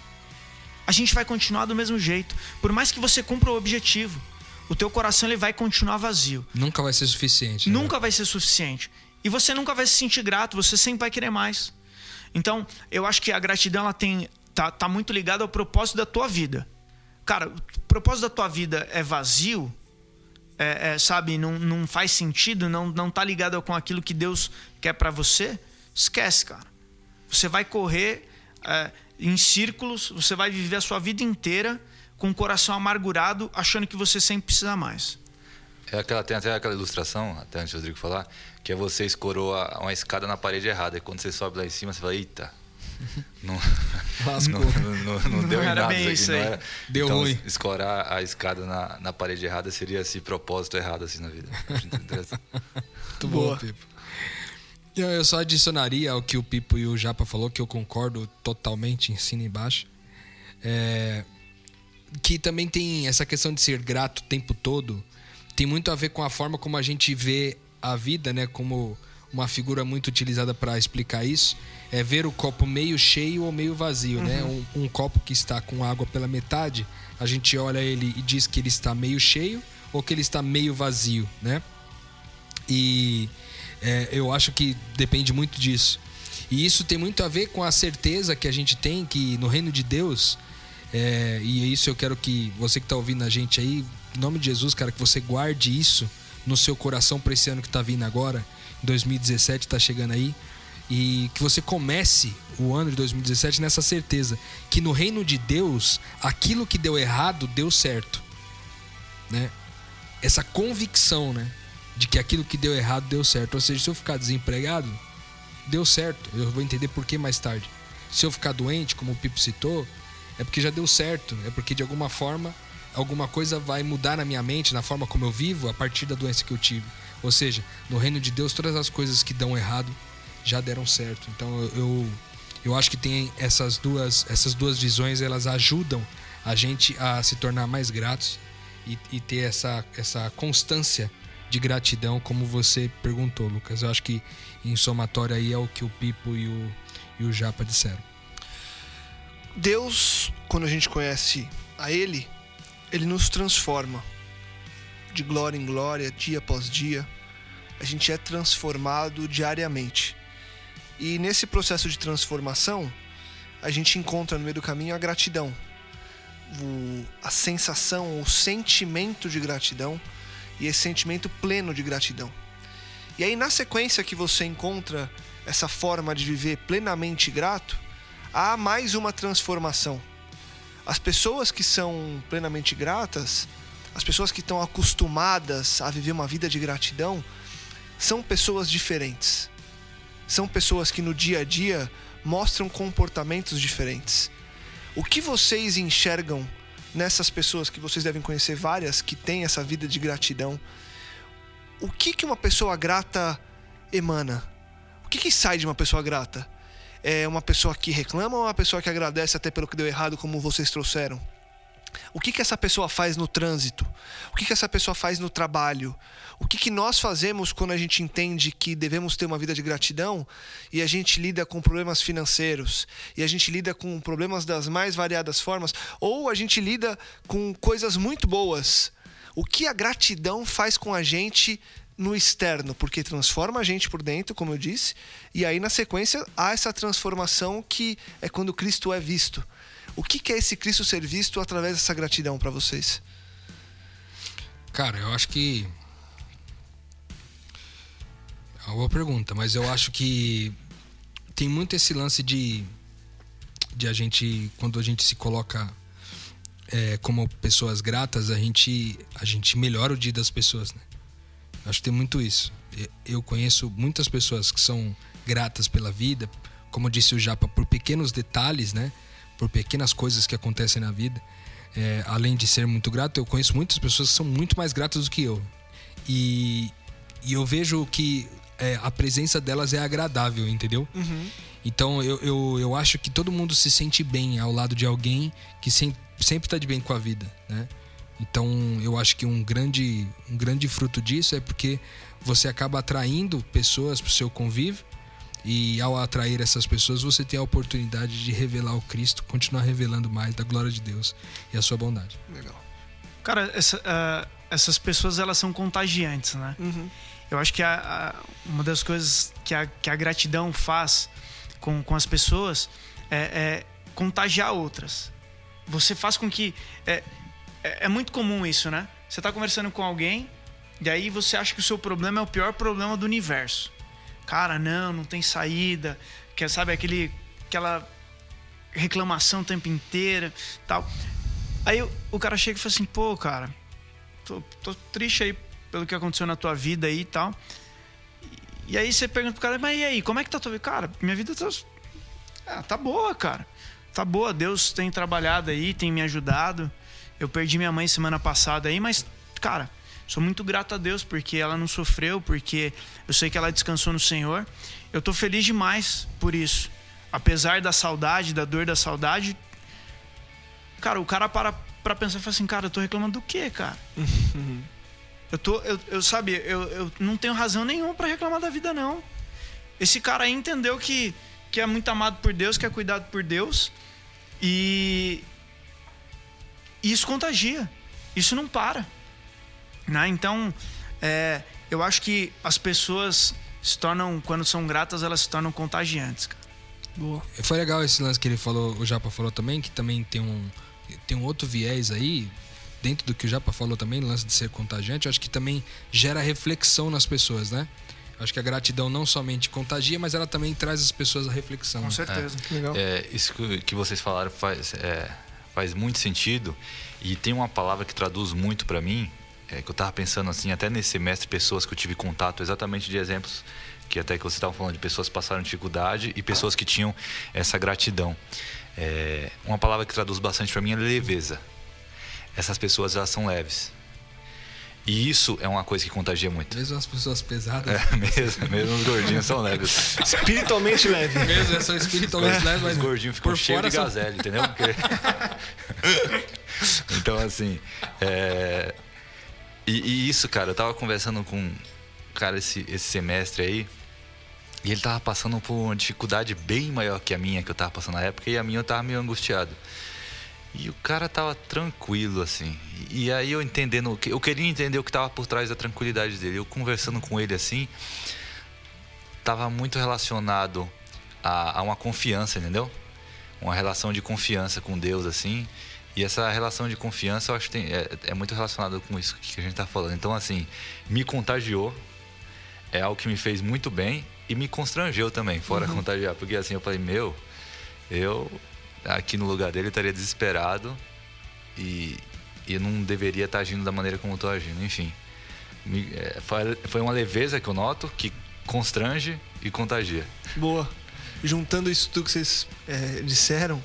a gente vai continuar do mesmo jeito. Por mais que você cumpra o objetivo, o teu coração ele vai continuar vazio. Nunca vai ser suficiente. né? Nunca vai ser suficiente. E você nunca vai se sentir grato, você sempre vai querer mais. Então, eu acho que a gratidão ela tem tá, tá muito ligada ao propósito da tua vida. Cara, o propósito da tua vida é vazio, é, é, sabe, não, não faz sentido, não, não tá ligado com aquilo que Deus quer para você, esquece, cara. Você vai correr é, em círculos, você vai viver a sua vida inteira com o coração amargurado, achando que você sempre precisa mais. É aquela, tem até aquela ilustração, até antes do Rodrigo falar, que é você escorou uma escada na parede errada. E quando você sobe lá em cima, você fala, eita. Não, não, não, não deu em nada bem isso aqui. era. Deu então, ruim. Escorar a escada na, na parede errada seria esse propósito errado assim na vida. Muito Boa. bom, Pipo. Eu só adicionaria ao que o Pipo e o Japa falou, que eu concordo totalmente em cima e embaixo. É, que também tem essa questão de ser grato o tempo todo, tem muito a ver com a forma como a gente vê a vida, né? Como uma figura muito utilizada para explicar isso é ver o copo meio cheio ou meio vazio, né? uhum. né? Um, um, copo que está com água pela metade, a gente olha ele e diz que ele está meio cheio ou que ele está meio vazio, né? E é, eu acho que depende muito disso. E isso tem muito a ver com a certeza que a gente tem que no reino de Deus, é, e é isso eu quero que você que está ouvindo a gente aí, em nome de Jesus, cara, que você guarde isso no seu coração para esse ano que está vindo agora, 2017 está chegando aí, e que você comece o ano de 2017 nessa certeza que no reino de Deus, aquilo que deu errado deu certo, né? Essa convicção, né? De que aquilo que deu errado deu certo. Ou seja, se eu ficar desempregado, deu certo. Eu vou entender por que mais tarde. Se eu ficar doente, como o Pipo citou, é porque já deu certo. É porque de alguma forma alguma coisa vai mudar na minha mente, na forma como eu vivo, a partir da doença que eu tive. Ou seja, no reino de Deus, todas as coisas que dão errado já deram certo. Então eu, eu acho que tem essas duas, essas duas visões, elas ajudam a gente a se tornar mais gratos e, e ter essa, essa constância de gratidão, como você perguntou, Lucas. Eu acho que em somatório aí é o que o Pipo e o, e o Japa disseram. Deus, quando a gente conhece a Ele, Ele nos transforma de glória em glória, dia após dia. A gente é transformado diariamente. E nesse processo de transformação, a gente encontra no meio do caminho a gratidão, o, a sensação, o sentimento de gratidão e esse sentimento pleno de gratidão. E aí, na sequência que você encontra essa forma de viver plenamente grato, há mais uma transformação. As pessoas que são plenamente gratas, as pessoas que estão acostumadas a viver uma vida de gratidão, são pessoas diferentes são pessoas que no dia a dia mostram comportamentos diferentes. O que vocês enxergam nessas pessoas que vocês devem conhecer várias que têm essa vida de gratidão? O que que uma pessoa grata emana? O que que sai de uma pessoa grata? É uma pessoa que reclama ou uma pessoa que agradece até pelo que deu errado, como vocês trouxeram? O que, que essa pessoa faz no trânsito? O que, que essa pessoa faz no trabalho? O que, que nós fazemos quando a gente entende que devemos ter uma vida de gratidão e a gente lida com problemas financeiros e a gente lida com problemas das mais variadas formas ou a gente lida com coisas muito boas? O que a gratidão faz com a gente no externo, porque transforma a gente por dentro, como eu disse, e aí na sequência há essa transformação que é quando Cristo é visto. O que é esse Cristo ser visto através dessa gratidão para vocês? Cara, eu acho que. É uma boa pergunta, mas eu acho que tem muito esse lance de, de a gente, quando a gente se coloca é, como pessoas gratas, a gente, a gente melhora o dia das pessoas, né? Acho que tem muito isso. Eu conheço muitas pessoas que são gratas pela vida, como disse o Japa, por pequenos detalhes, né? Por pequenas coisas que acontecem na vida. É, além de ser muito grato, eu conheço muitas pessoas que são muito mais gratas do que eu. E, e eu vejo que é, a presença delas é agradável, entendeu? Uhum. Então eu, eu, eu acho que todo mundo se sente bem ao lado de alguém que sem, sempre está de bem com a vida, né? Então eu acho que um grande, um grande fruto disso é porque você acaba atraindo pessoas para o seu convívio e ao atrair essas pessoas, você tem a oportunidade de revelar o Cristo, continuar revelando mais da glória de Deus e a sua bondade. Legal. Cara, essa, uh, essas pessoas elas são contagiantes, né? Uhum. Eu acho que a, a, uma das coisas que a, que a gratidão faz com, com as pessoas é, é contagiar outras. Você faz com que. É, é, é muito comum isso, né? Você está conversando com alguém e aí você acha que o seu problema é o pior problema do universo cara, não, não tem saída, que sabe aquele aquela reclamação o tempo inteiro, tal. Aí o, cara chega e fala assim: "Pô, cara, tô, tô triste aí pelo que aconteceu na tua vida aí e tal". E, aí você pergunta pro cara: "Mas e aí, como é que tá tua vida?". Cara, minha vida tá ah, tá boa, cara. Tá boa, Deus tem trabalhado aí, tem me ajudado. Eu perdi minha mãe semana passada aí, mas cara, Sou muito grato a Deus porque ela não sofreu, porque eu sei que ela descansou no Senhor. Eu tô feliz demais por isso. Apesar da saudade, da dor da saudade, cara, o cara para pra pensar e fala assim, cara, eu tô reclamando do quê, cara? eu tô, eu, eu sabe, eu, eu não tenho razão nenhuma para reclamar da vida, não. Esse cara aí entendeu que, que é muito amado por Deus, que é cuidado por Deus. E, e isso contagia. Isso não para. Né? Então, é, eu acho que as pessoas se tornam, quando são gratas, elas se tornam contagiantes. Cara. Boa. Foi legal esse lance que ele falou, o Japa falou também, que também tem um, tem um outro viés aí, dentro do que o Japa falou também, lance de ser contagiante, eu acho que também gera reflexão nas pessoas, né? Acho que a gratidão não somente contagia, mas ela também traz as pessoas à reflexão. Com certeza. É, Legal. É, isso que vocês falaram faz, é, faz muito sentido. E tem uma palavra que traduz muito para mim, é, que eu tava pensando assim, até nesse semestre, pessoas que eu tive contato exatamente de exemplos que até que você estava falando de pessoas que passaram dificuldade e pessoas que tinham essa gratidão. É, uma palavra que traduz bastante para mim é leveza. Essas pessoas elas são leves. E isso é uma coisa que contagia muito. Mesmo as pessoas pesadas. É, mesmo, mesmo os gordinhos são leves. Espiritualmente leve. Mesmo, são espiritualmente é. leves, mas. Os gordinhos ficam cheios de gazelle, são... entendeu? Porque... então, assim. É... E, e, isso, cara, eu tava conversando com cara esse, esse semestre aí. E ele tava passando por uma dificuldade bem maior que a minha, que eu tava passando na época, e a minha eu tava meio angustiado. E o cara tava tranquilo, assim. E aí eu entendendo, eu queria entender o que tava por trás da tranquilidade dele. Eu conversando com ele assim, tava muito relacionado a, a uma confiança, entendeu? Uma relação de confiança com Deus, assim. E essa relação de confiança eu acho que tem, é, é muito relacionada com isso que a gente tá falando. Então, assim, me contagiou. É algo que me fez muito bem e me constrangeu também, fora uhum. contagiar. Porque assim, eu falei, meu, eu aqui no lugar dele estaria desesperado e, e não deveria estar agindo da maneira como eu estou agindo. Enfim, me, é, foi uma leveza que eu noto que constrange e contagia. Boa. Juntando isso tudo que vocês é, disseram,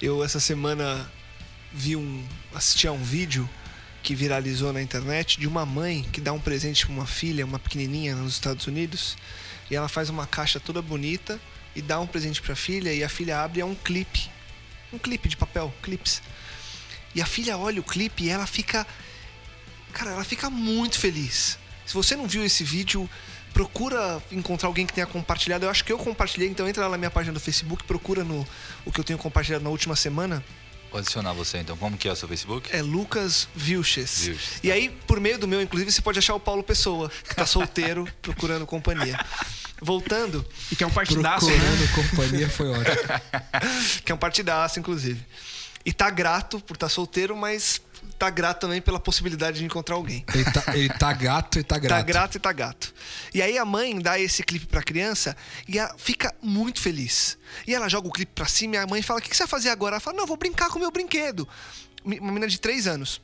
eu essa semana vi um assisti a um vídeo que viralizou na internet de uma mãe que dá um presente para uma filha, uma pequenininha nos Estados Unidos e ela faz uma caixa toda bonita e dá um presente para a filha e a filha abre é um clipe. Um clipe de papel, clips. E a filha olha o clipe e ela fica cara, ela fica muito feliz. Se você não viu esse vídeo, procura encontrar alguém que tenha compartilhado. Eu acho que eu compartilhei, então entra lá na minha página do Facebook, procura no o que eu tenho compartilhado na última semana. Vou adicionar você então. Como que é o seu Facebook? É Lucas Vilches. Vilches E aí, por meio do meu, inclusive, você pode achar o Paulo Pessoa, que tá solteiro, procurando companhia. Voltando. E que é um partidaço. Procurando né? companhia foi ótimo. que é um partidaço, inclusive. E tá grato por estar tá solteiro, mas tá grato também pela possibilidade de encontrar alguém. Ele tá, ele tá gato e tá, tá grato. Tá grato e tá gato. E aí a mãe dá esse clipe pra criança e ela fica muito feliz. E ela joga o clipe pra cima e a mãe fala: O que você vai fazer agora? Ela fala: Não, vou brincar com o meu brinquedo. Uma menina de 3 anos.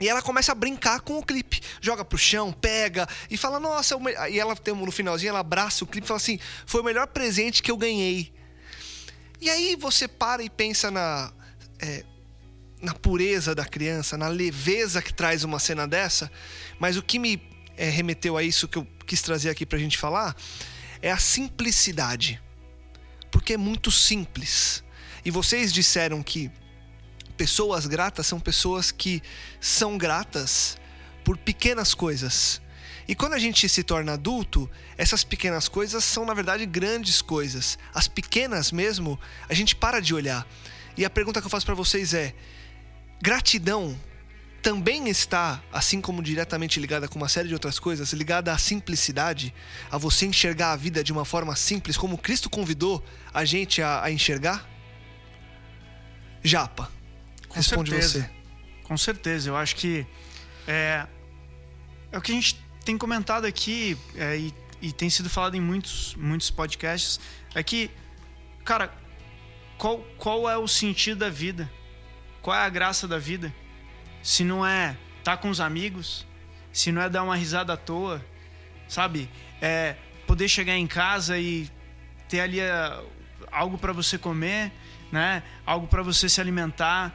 E ela começa a brincar com o clipe. Joga pro chão, pega e fala: Nossa, e ela tem no finalzinho, ela abraça o clipe e fala assim: Foi o melhor presente que eu ganhei. E aí você para e pensa na. É, na pureza da criança, na leveza que traz uma cena dessa, mas o que me é, remeteu a isso que eu quis trazer aqui pra gente falar é a simplicidade. Porque é muito simples. E vocês disseram que pessoas gratas são pessoas que são gratas por pequenas coisas. E quando a gente se torna adulto, essas pequenas coisas são na verdade grandes coisas. As pequenas mesmo, a gente para de olhar. E a pergunta que eu faço para vocês é: Gratidão também está, assim como diretamente ligada com uma série de outras coisas, ligada à simplicidade, a você enxergar a vida de uma forma simples, como Cristo convidou a gente a, a enxergar? Japa, com responde certeza. você. Com certeza, eu acho que é, é o que a gente tem comentado aqui é, e, e tem sido falado em muitos, muitos podcasts, é que, cara, qual, qual é o sentido da vida? Qual é a graça da vida? Se não é estar tá com os amigos, se não é dar uma risada à toa, sabe? É poder chegar em casa e ter ali uh, algo para você comer, né? Algo para você se alimentar,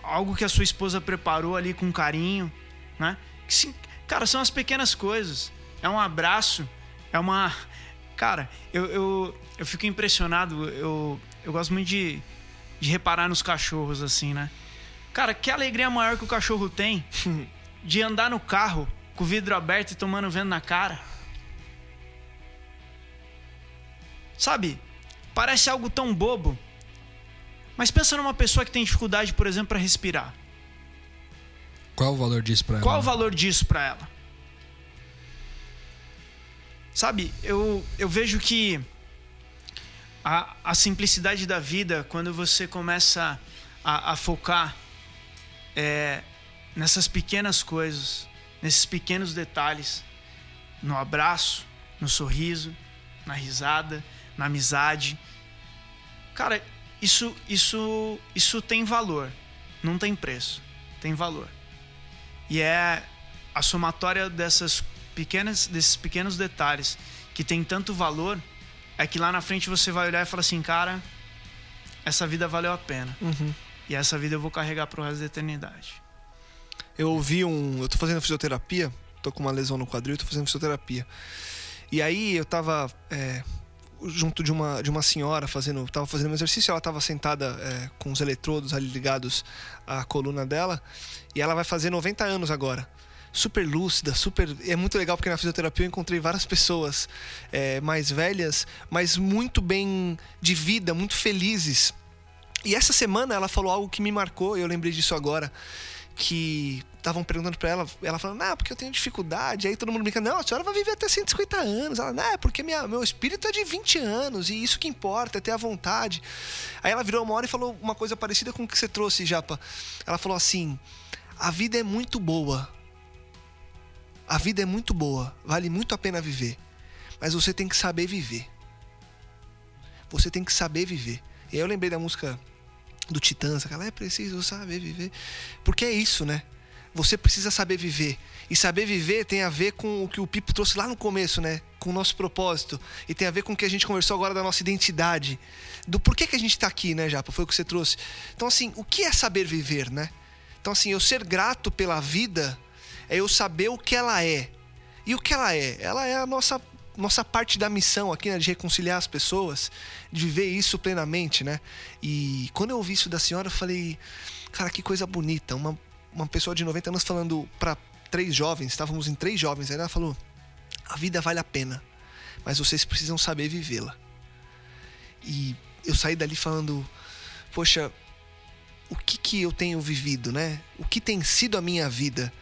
algo que a sua esposa preparou ali com carinho, né? Cara, são as pequenas coisas. É um abraço, é uma. Cara, eu, eu, eu fico impressionado. Eu, eu gosto muito de, de reparar nos cachorros, assim, né? Cara, que alegria maior que o cachorro tem de andar no carro com o vidro aberto e tomando vento na cara. Sabe? Parece algo tão bobo. Mas pensa numa pessoa que tem dificuldade, por exemplo, para respirar. Qual o valor disso para ela? Qual o valor disso para ela? Sabe, eu, eu vejo que a, a simplicidade da vida, quando você começa a, a focar é, nessas pequenas coisas, nesses pequenos detalhes, no abraço, no sorriso, na risada, na amizade. Cara, isso, isso, isso tem valor, não tem preço, tem valor. E é a somatória dessas pequenas, desses pequenos detalhes que tem tanto valor, é que lá na frente você vai olhar e falar assim, cara, essa vida valeu a pena. Uhum. E essa vida eu vou carregar pro resto da eternidade. Eu ouvi um. Eu tô fazendo fisioterapia, tô com uma lesão no quadril, tô fazendo fisioterapia. E aí eu tava é, junto de uma, de uma senhora fazendo. Tava fazendo um exercício, ela tava sentada é, com os eletrodos ali ligados à coluna dela. E ela vai fazer 90 anos agora. Super lúcida, super. É muito legal porque na fisioterapia eu encontrei várias pessoas é, mais velhas, mas muito bem de vida, muito felizes. E essa semana ela falou algo que me marcou, eu lembrei disso agora que estavam perguntando para ela, ela falando, ah, porque eu tenho dificuldade. Aí todo mundo brinca, não, a senhora vai viver até 150 anos. Ela, não, é porque minha, meu espírito é de 20 anos e isso que importa, é ter a vontade. Aí ela virou uma hora e falou uma coisa parecida com o que você trouxe, Japa. Ela falou assim: a vida é muito boa. A vida é muito boa, vale muito a pena viver. Mas você tem que saber viver. Você tem que saber viver. E aí eu lembrei da música do Titãs, aquela é preciso saber viver. Porque é isso, né? Você precisa saber viver. E saber viver tem a ver com o que o Pipo trouxe lá no começo, né? Com o nosso propósito. E tem a ver com o que a gente conversou agora da nossa identidade. Do porquê que a gente está aqui, né, Japa? Foi o que você trouxe. Então, assim, o que é saber viver, né? Então, assim, eu ser grato pela vida é eu saber o que ela é. E o que ela é? Ela é a nossa nossa parte da missão aqui, né, de reconciliar as pessoas, de viver isso plenamente, né? E quando eu ouvi isso da senhora, eu falei, cara, que coisa bonita. Uma, uma pessoa de 90 anos falando para três jovens, estávamos em três jovens, aí ela falou: a vida vale a pena, mas vocês precisam saber vivê-la. E eu saí dali falando, poxa, o que que eu tenho vivido, né? O que tem sido a minha vida?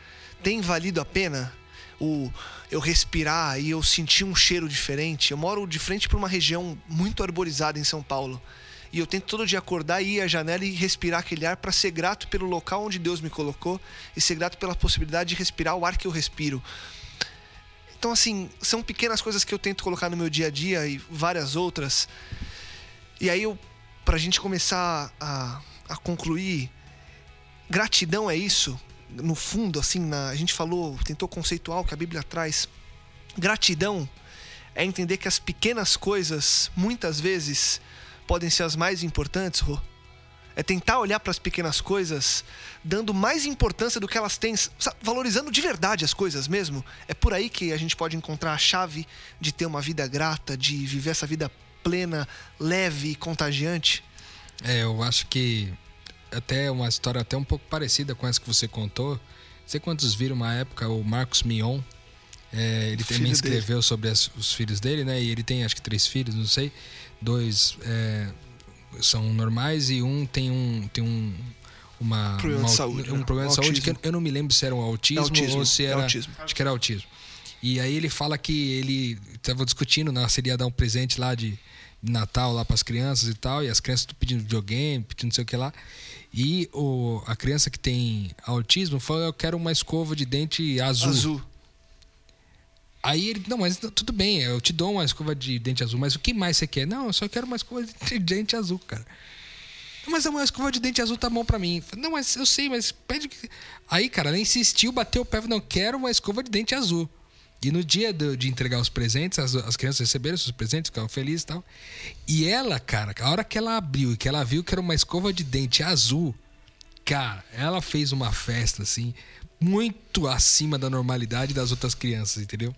Tem valido a pena? o eu respirar e eu sentir um cheiro diferente. Eu moro de frente para uma região muito arborizada em São Paulo. E eu tento todo dia acordar, ir à janela e respirar aquele ar para ser grato pelo local onde Deus me colocou e ser grato pela possibilidade de respirar o ar que eu respiro. Então, assim, são pequenas coisas que eu tento colocar no meu dia a dia e várias outras. E aí, eu, pra gente começar a, a concluir, gratidão é isso no fundo, assim, na, a gente falou, tentou conceituar o que a Bíblia traz. Gratidão é entender que as pequenas coisas, muitas vezes, podem ser as mais importantes, Rô. É tentar olhar para as pequenas coisas, dando mais importância do que elas têm, valorizando de verdade as coisas mesmo. É por aí que a gente pode encontrar a chave de ter uma vida grata, de viver essa vida plena, leve e contagiante. É, eu acho que até uma história até um pouco parecida com essa que você contou. Não sei quantos viram uma época o Marcos Mion. É, ele também escreveu dele. sobre as, os filhos dele, né? E ele tem acho que três filhos, não sei. Dois é, são normais e um tem um tem um uma, problema uma, de saúde, um né? problema de saúde que eu não me lembro se era um autismo, autismo ou se era autismo. acho que era autismo. E aí ele fala que ele estava discutindo, né, se ele ia dar um presente lá de Natal lá para as crianças e tal, e as crianças pedindo videogame, pedindo não sei o que lá. E o, a criança que tem autismo falou: Eu quero uma escova de dente azul. Azul. Aí ele, não, mas tudo bem, eu te dou uma escova de dente azul, mas o que mais você quer? Não, eu só quero uma escova de dente azul, cara. Mas uma escova de dente azul tá bom pra mim. Não, mas eu sei, mas pede que. Aí, cara, ela insistiu, bateu o pé, não, quero uma escova de dente azul. E no dia de entregar os presentes, as, as crianças receberam seus presentes, ficaram felizes e tal. E ela, cara, a hora que ela abriu e que ela viu que era uma escova de dente azul, cara, ela fez uma festa assim, muito acima da normalidade das outras crianças, entendeu?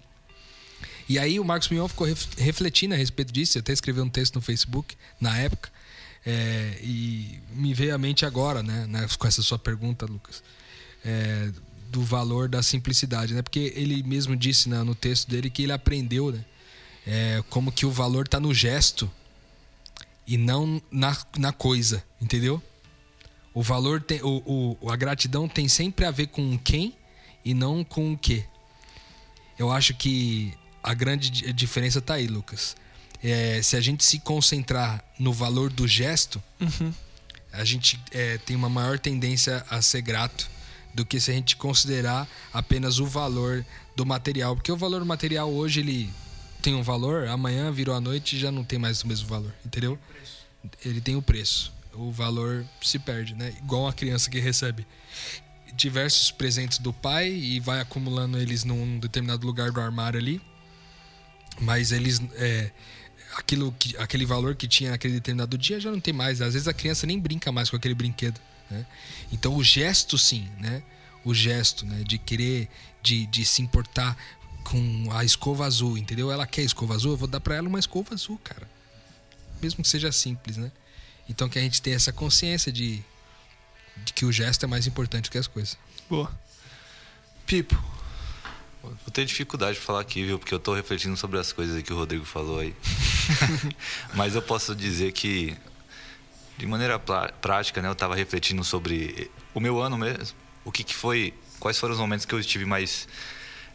E aí o Marcos Mion ficou refletindo a respeito disso, até escreveu um texto no Facebook na época. É, e me veio à mente agora, né, né com essa sua pergunta, Lucas, é, do valor da simplicidade, né? Porque ele mesmo disse né, no texto dele que ele aprendeu, né, é, como que o valor está no gesto e não na, na coisa, entendeu? O valor tem, o, o, a gratidão tem sempre a ver com quem e não com o que. Eu acho que a grande diferença tá aí, Lucas. É, se a gente se concentrar no valor do gesto, uhum. a gente é, tem uma maior tendência a ser grato do que se a gente considerar apenas o valor do material. Porque o valor material hoje ele tem um valor, amanhã virou a noite e já não tem mais o mesmo valor, entendeu? Ele tem o preço. O valor se perde, né? Igual a criança que recebe diversos presentes do pai e vai acumulando eles num determinado lugar do armário ali. Mas eles. É, aquilo que, aquele valor que tinha naquele determinado dia já não tem mais. Às vezes a criança nem brinca mais com aquele brinquedo. Né? Então o gesto, sim, né? O gesto, né? De querer, de, de se importar com a escova azul, entendeu? Ela quer escova azul, eu vou dar para ela uma escova azul, cara. Mesmo que seja simples, né? Então que a gente tenha essa consciência de, de que o gesto é mais importante que as coisas. Boa. Pipo. Vou ter dificuldade de falar aqui, viu? Porque eu tô refletindo sobre as coisas que o Rodrigo falou aí. Mas eu posso dizer que, de maneira prática, né? Eu tava refletindo sobre o meu ano mesmo. O que, que foi... Quais foram os momentos que eu estive mais...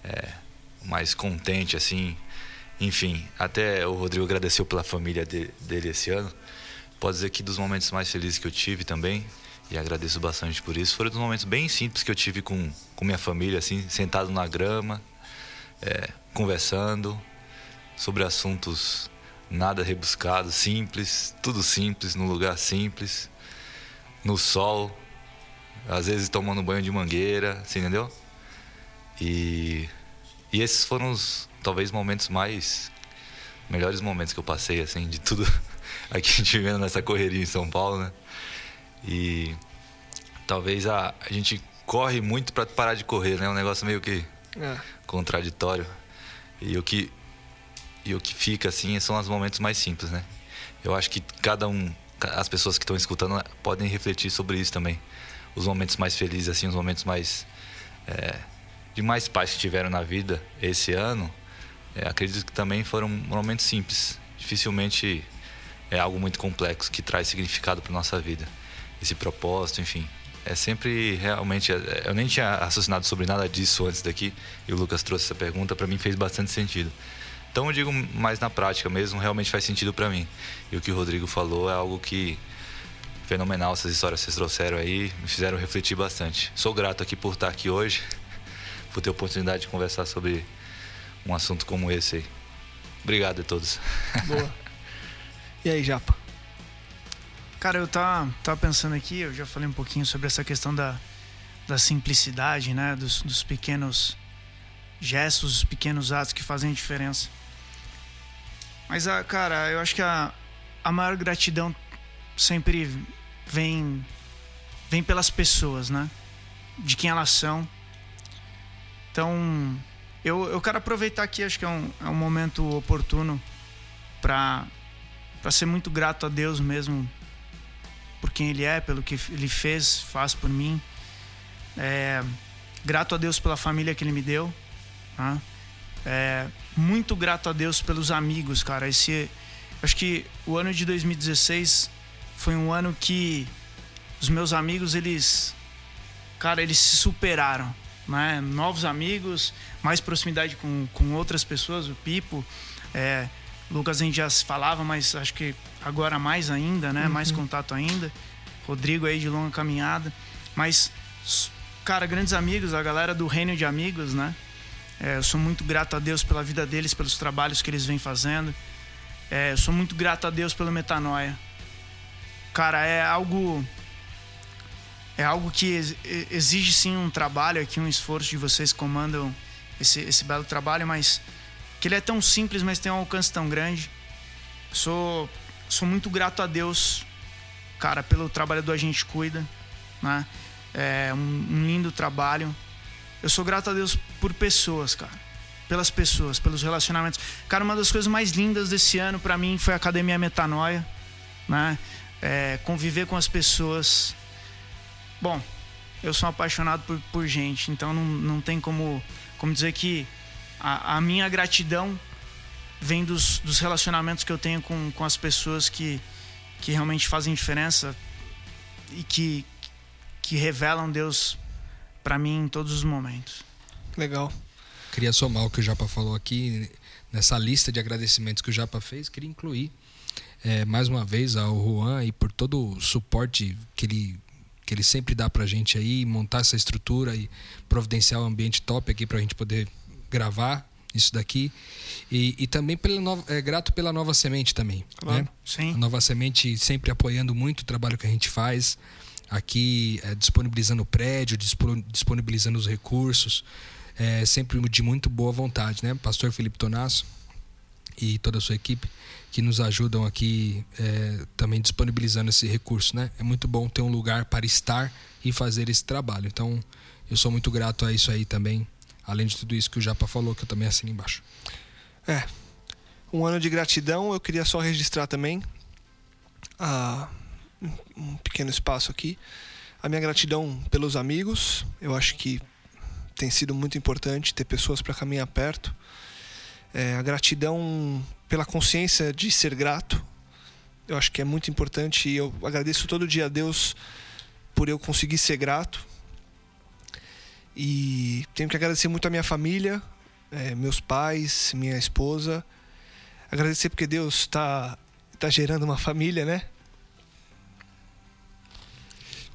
É, mais contente, assim. Enfim, até o Rodrigo agradeceu pela família de, dele esse ano. Pode dizer que dos momentos mais felizes que eu tive também, e agradeço bastante por isso, foram dos momentos bem simples que eu tive com, com minha família, assim, sentado na grama, é, conversando sobre assuntos nada rebuscados, simples, tudo simples, num lugar simples, no sol, às vezes tomando banho de mangueira, assim, entendeu? E e esses foram os, talvez, momentos mais. melhores momentos que eu passei, assim, de tudo aqui a gente vendo nessa correria em São Paulo, né? E talvez a, a gente corre muito para parar de correr, né? Um negócio meio que é. contraditório. E o que e o que fica assim são os momentos mais simples, né? Eu acho que cada um, as pessoas que estão escutando podem refletir sobre isso também. Os momentos mais felizes, assim, os momentos mais é, de mais pais que tiveram na vida esse ano, é, acredito que também foram momentos simples. Dificilmente é algo muito complexo que traz significado para nossa vida. Esse propósito, enfim. É sempre realmente. Eu nem tinha raciocinado sobre nada disso antes daqui e o Lucas trouxe essa pergunta, para mim fez bastante sentido. Então eu digo mais na prática mesmo, realmente faz sentido para mim. E o que o Rodrigo falou é algo que fenomenal essas histórias que vocês trouxeram aí, me fizeram refletir bastante. Sou grato aqui por estar aqui hoje por ter a oportunidade de conversar sobre um assunto como esse aí. Obrigado a todos. Boa. E aí, Japa? Cara, eu tava, tava pensando aqui, eu já falei um pouquinho sobre essa questão da, da simplicidade, né? Dos, dos pequenos gestos, os pequenos atos que fazem diferença. Mas, a, cara, eu acho que a, a maior gratidão sempre vem, vem pelas pessoas, né? De quem elas são então, eu, eu quero aproveitar aqui, acho que é um, é um momento oportuno para ser muito grato a Deus mesmo por quem Ele é, pelo que Ele fez, faz por mim. É, grato a Deus pela família que Ele me deu. Tá? É, muito grato a Deus pelos amigos, cara. Esse, acho que o ano de 2016 foi um ano que os meus amigos, eles, cara, eles se superaram né? novos amigos, mais proximidade com, com outras pessoas, o Pipo. É, Lucas a gente já se falava, mas acho que agora mais ainda, né? Uhum. Mais contato ainda. Rodrigo aí de longa caminhada. Mas, cara, grandes amigos, a galera do Reino de Amigos, né? É, eu sou muito grato a Deus pela vida deles, pelos trabalhos que eles vêm fazendo. É, eu sou muito grato a Deus pelo Metanoia. Cara, é algo é algo que exige sim um trabalho aqui, um esforço de vocês que comandam esse, esse belo trabalho, mas que ele é tão simples, mas tem um alcance tão grande. Sou, sou muito grato a Deus, cara, pelo trabalho do A Gente Cuida, né? É um, um lindo trabalho. Eu sou grato a Deus por pessoas, cara. Pelas pessoas, pelos relacionamentos. Cara, uma das coisas mais lindas desse ano para mim foi a Academia Metanoia, né? É, conviver com as pessoas. Bom, eu sou apaixonado por, por gente, então não, não tem como, como dizer que a, a minha gratidão vem dos, dos relacionamentos que eu tenho com, com as pessoas que, que realmente fazem diferença e que, que revelam Deus para mim em todos os momentos. Legal. Queria somar o que o Japa falou aqui nessa lista de agradecimentos que o Japa fez, queria incluir é, mais uma vez ao Juan e por todo o suporte que ele que ele sempre dá pra gente aí, montar essa estrutura e providenciar um ambiente top aqui pra gente poder gravar isso daqui. E, e também pela nova, é, grato pela Nova Semente também. Claro, né? sim. A Nova Semente sempre apoiando muito o trabalho que a gente faz. Aqui é, disponibilizando o prédio, disponibilizando os recursos. É, sempre de muito boa vontade, né? Pastor Felipe Tonasso e toda a sua equipe que nos ajudam aqui é, também disponibilizando esse recurso, né? É muito bom ter um lugar para estar e fazer esse trabalho. Então, eu sou muito grato a isso aí também, além de tudo isso que o Japa falou, que eu também assino embaixo. É. Um ano de gratidão, eu queria só registrar também a, um pequeno espaço aqui. A minha gratidão pelos amigos, eu acho que tem sido muito importante ter pessoas para caminhar perto. É, a gratidão pela consciência de ser grato. Eu acho que é muito importante e eu agradeço todo dia a Deus por eu conseguir ser grato. E tenho que agradecer muito a minha família, é, meus pais, minha esposa. Agradecer porque Deus está tá gerando uma família, né?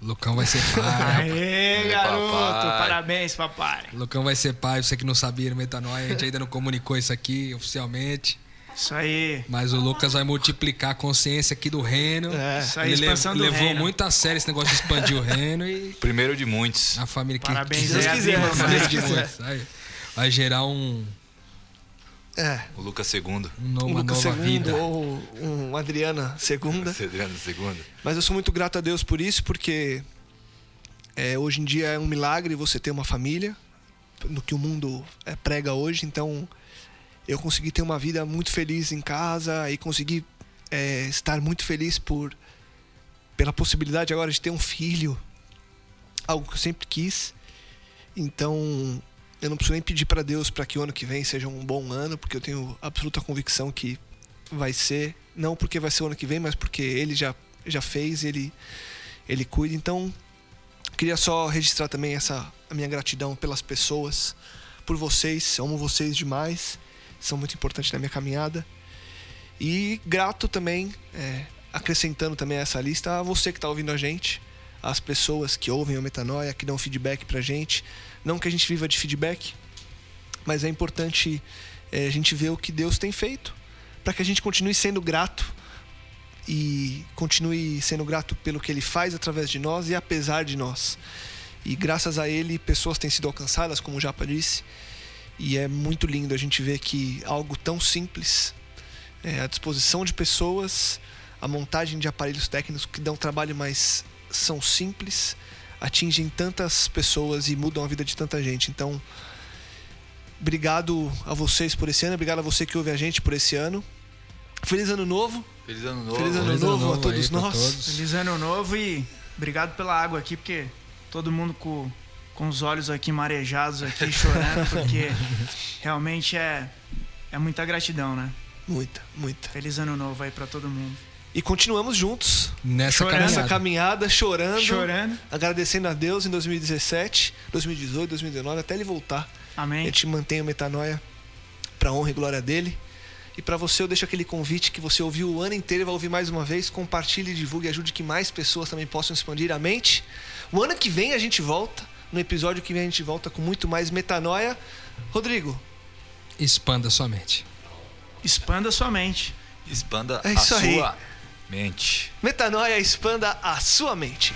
Lucão vai ser pai. Aê, garoto! Papai. Parabéns, papai. Lucão vai ser pai, você que não sabia no Metanoia, a gente ainda não comunicou isso aqui oficialmente. Isso aí. Mas o Lucas vai multiplicar a consciência aqui do reino. É. Isso aí, Ele expansão do levou reino. muito a sério esse negócio de expandir o reino e Primeiro de muitos. a família que Parabéns quiser, aí, Deus quiser, se Deus né? quiser. Vai, vai gerar um, É. O Lucas segundo. um no- Um uma Lucas nova segundo vida. ou um Adriana segunda. Adriano segundo. Mas eu sou muito grato a Deus por isso, porque é, hoje em dia é um milagre você ter uma família, no que o mundo é, prega hoje. Então, eu consegui ter uma vida muito feliz em casa e consegui é, estar muito feliz por pela possibilidade agora de ter um filho, algo que eu sempre quis. Então, eu não preciso nem pedir para Deus para que o ano que vem seja um bom ano, porque eu tenho absoluta convicção que vai ser, não porque vai ser o ano que vem, mas porque ele já já fez, ele ele cuida. Então, queria só registrar também essa a minha gratidão pelas pessoas, por vocês, amo vocês demais, são muito importantes na minha caminhada. E grato também, é, acrescentando também a essa lista, a você que está ouvindo a gente, as pessoas que ouvem o Metanoia, que dão feedback pra gente. Não que a gente viva de feedback, mas é importante é, a gente ver o que Deus tem feito, para que a gente continue sendo grato e continue sendo grato pelo que Ele faz através de nós e apesar de nós. E graças a Ele, pessoas têm sido alcançadas, como o Japa disse, e é muito lindo a gente ver que algo tão simples, é, a disposição de pessoas, a montagem de aparelhos técnicos que dão trabalho, mas são simples, atingem tantas pessoas e mudam a vida de tanta gente. Então, obrigado a vocês por esse ano, obrigado a você que ouve a gente por esse ano. Feliz ano novo. Feliz ano novo. Feliz ano Feliz novo a aí todos nós. todos. Feliz ano novo e obrigado pela água aqui, porque todo mundo com, com os olhos aqui marejados aqui, chorando, porque realmente é, é muita gratidão, né? Muita, muita. Feliz ano novo aí pra todo mundo. E continuamos juntos Nessa Chorando. nessa caminhada. caminhada, chorando, Chorando. agradecendo a Deus em 2017, 2018, 2019, até ele voltar. A Amém. gente mantém o Metanoia para honra e glória dele. E para você eu deixo aquele convite que você ouviu o ano inteiro e vai ouvir mais uma vez. Compartilhe, divulgue, ajude que mais pessoas também possam expandir a mente. O ano que vem a gente volta. No episódio que vem a gente volta com muito mais metanoia. Rodrigo, Expanda sua mente. Expanda sua mente. Expanda É a aí. Mente. metanoia expanda a sua mente.